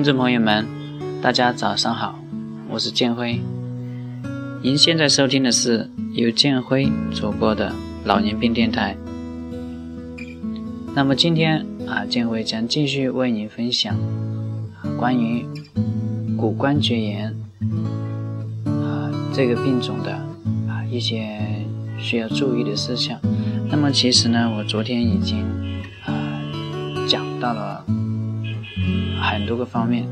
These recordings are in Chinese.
听众朋友们，大家早上好，我是建辉。您现在收听的是由建辉主播的老年病电台。那么今天啊，建辉将继续为您分享关于骨关节炎啊这个病种的啊一些需要注意的事项。那么其实呢，我昨天已经啊讲到了。很多个方面，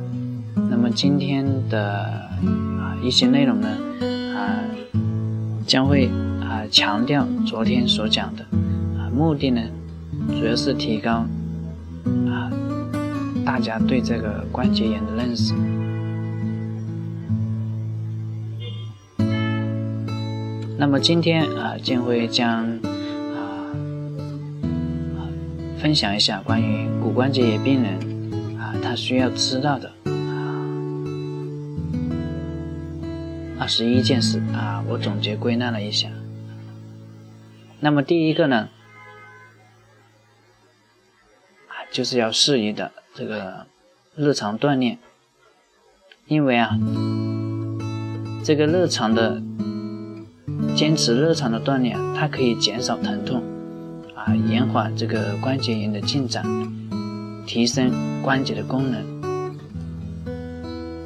那么今天的啊一些内容呢，啊将会啊强调昨天所讲的啊目的呢，主要是提高啊大家对这个关节炎的认识。那么今天啊建辉将啊分享一下关于骨关节炎病人。需要知道的啊，二十一件事啊，我总结归纳了一下。那么第一个呢，啊，就是要适宜的这个日常锻炼，因为啊，这个日常的坚持日常的锻炼，它可以减少疼痛，啊，延缓这个关节炎的进展。提升关节的功能。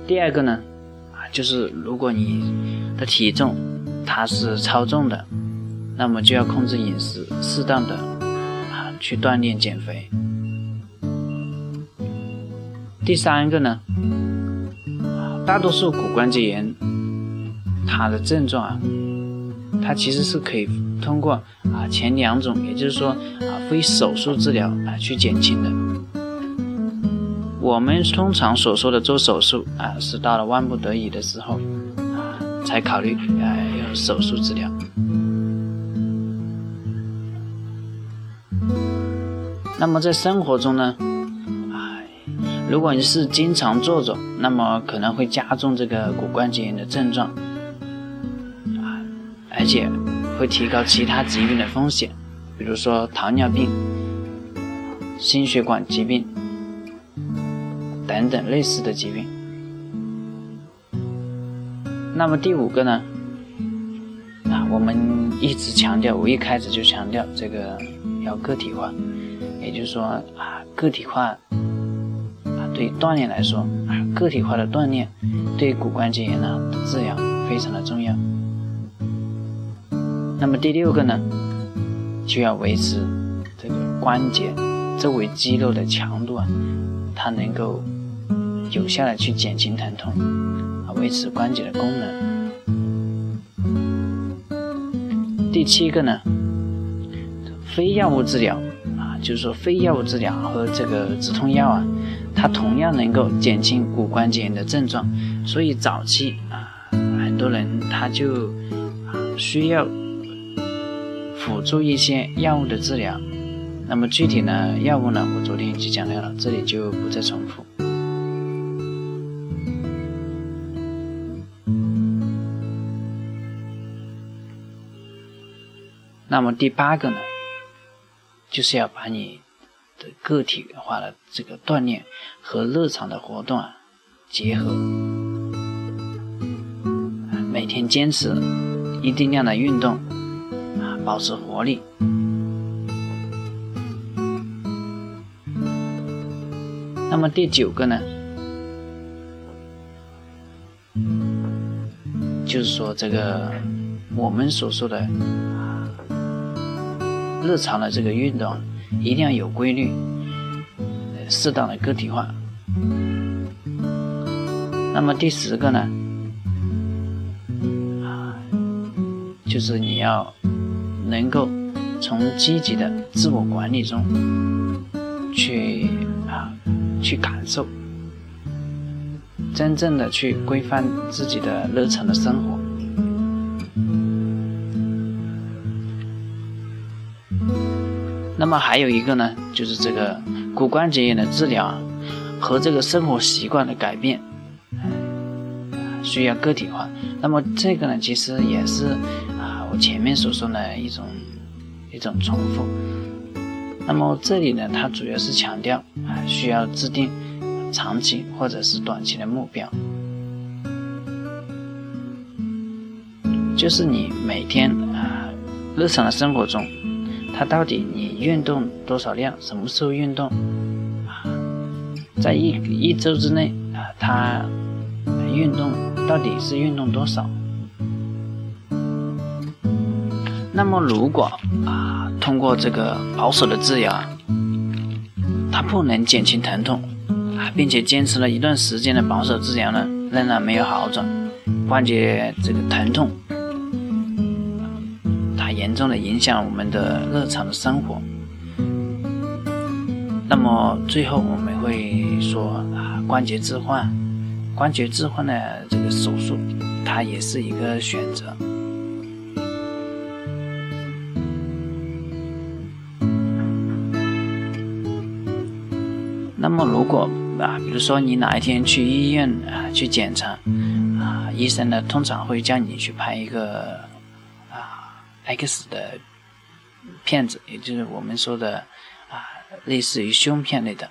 第二个呢，啊，就是如果你的体重它是超重的，那么就要控制饮食，适当的啊去锻炼减肥。第三个呢，大多数骨关节炎它的症状啊，它其实是可以通过啊前两种，也就是说啊非手术治疗啊去减轻的。我们通常所说的做手术啊，是到了万不得已的时候啊才考虑啊用手术治疗。那么在生活中呢？哎如果你是经常坐着，那么可能会加重这个骨关节炎的症状，啊，而且会提高其他疾病的风险，比如说糖尿病、心血管疾病等等类似的疾病。那么第五个呢？啊，我们一直强调，我一开始就强调这个要个体化，也就是说啊，个体化啊。对锻炼来说，啊，个体化的锻炼对骨关节炎呢的治疗非常的重要。那么第六个呢，就要维持这个关节周围肌肉的强度啊，它能够有效的去减轻疼痛，啊，维持关节的功能。第七个呢，非药物治疗啊，就是说非药物治疗和这个止痛药啊。它同样能够减轻骨关节炎的症状，所以早期啊，很多人他就需要辅助一些药物的治疗。那么具体呢，药物呢，我昨天已经讲到了，这里就不再重复。那么第八个呢，就是要把你的。个体化的这个锻炼和日常的活动啊结合，每天坚持一定量的运动啊，保持活力。那么第九个呢，就是说这个我们所说的日常的这个运动。一定要有规律，适当的个体化。那么第十个呢？就是你要能够从积极的自我管理中去啊去感受，真正的去规范自己的日常的生活。那么还有一个呢，就是这个骨关节炎的治疗和这个生活习惯的改变，需要个体化。那么这个呢，其实也是啊，我前面所说的一种一种重复。那么这里呢，它主要是强调啊，需要制定长期或者是短期的目标，就是你每天啊，日常的生活中。它到底你运动多少量？什么时候运动？啊，在一一周之内啊，它运动到底是运动多少？那么如果啊，通过这个保守的治疗，它不能减轻疼痛啊，并且坚持了一段时间的保守治疗呢，仍然没有好转，关节这个疼痛。严重的影响我们的日常的生活。那么最后我们会说，关节置换，关节置换的这个手术，它也是一个选择。那么如果啊，比如说你哪一天去医院啊去检查啊，医生呢通常会叫你去拍一个。X 的片子，也就是我们说的啊，类似于胸片类的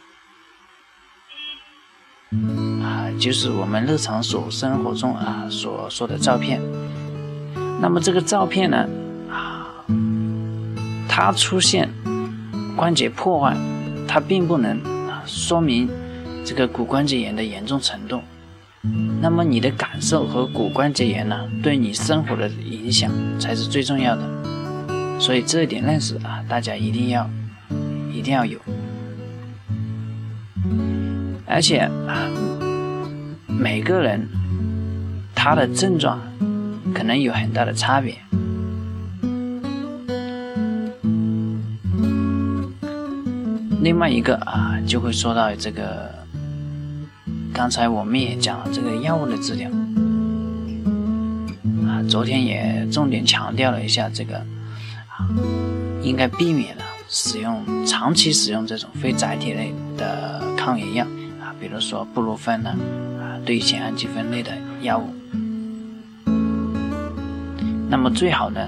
啊，就是我们日常所生活中啊所说的照片。那么这个照片呢啊，它出现关节破坏，它并不能啊说明这个骨关节炎的严重程度那么你的感受和骨关节炎呢，对你生活的影响才是最重要的。所以这一点认识啊，大家一定要一定要有。而且啊，每个人他的症状可能有很大的差别。另外一个啊，就会说到这个，刚才我们也讲了这个药物的治疗啊，昨天也重点强调了一下这个啊，应该避免了使用长期使用这种非载体类的抗炎药啊，比如说布洛芬呢啊，对乙氨基酚类的药物。那么最好呢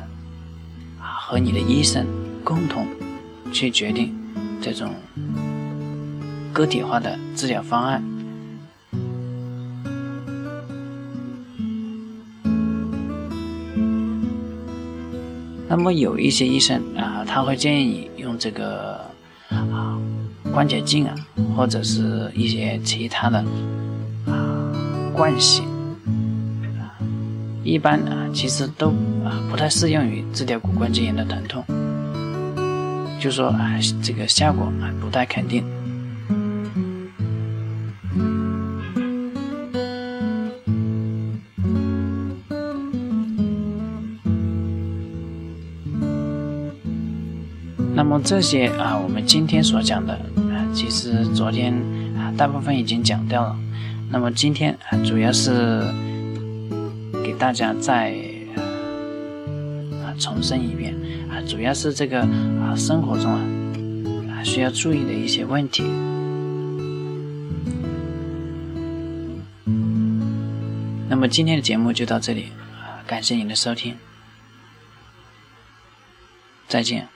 啊，和你的医生共同去决定。这种个体化的治疗方案，那么有一些医生啊，他会建议你用这个啊关节镜啊，或者是一些其他的啊惯性啊，一般啊其实都啊不太适用于治疗骨关节炎的疼痛。就说啊，这个效果啊不太肯定。那么这些啊，我们今天所讲的啊，其实昨天啊大部分已经讲掉了。那么今天啊，主要是给大家再啊重申一遍啊。主要是这个啊，生活中啊啊需要注意的一些问题。那么今天的节目就到这里啊，感谢您的收听，再见。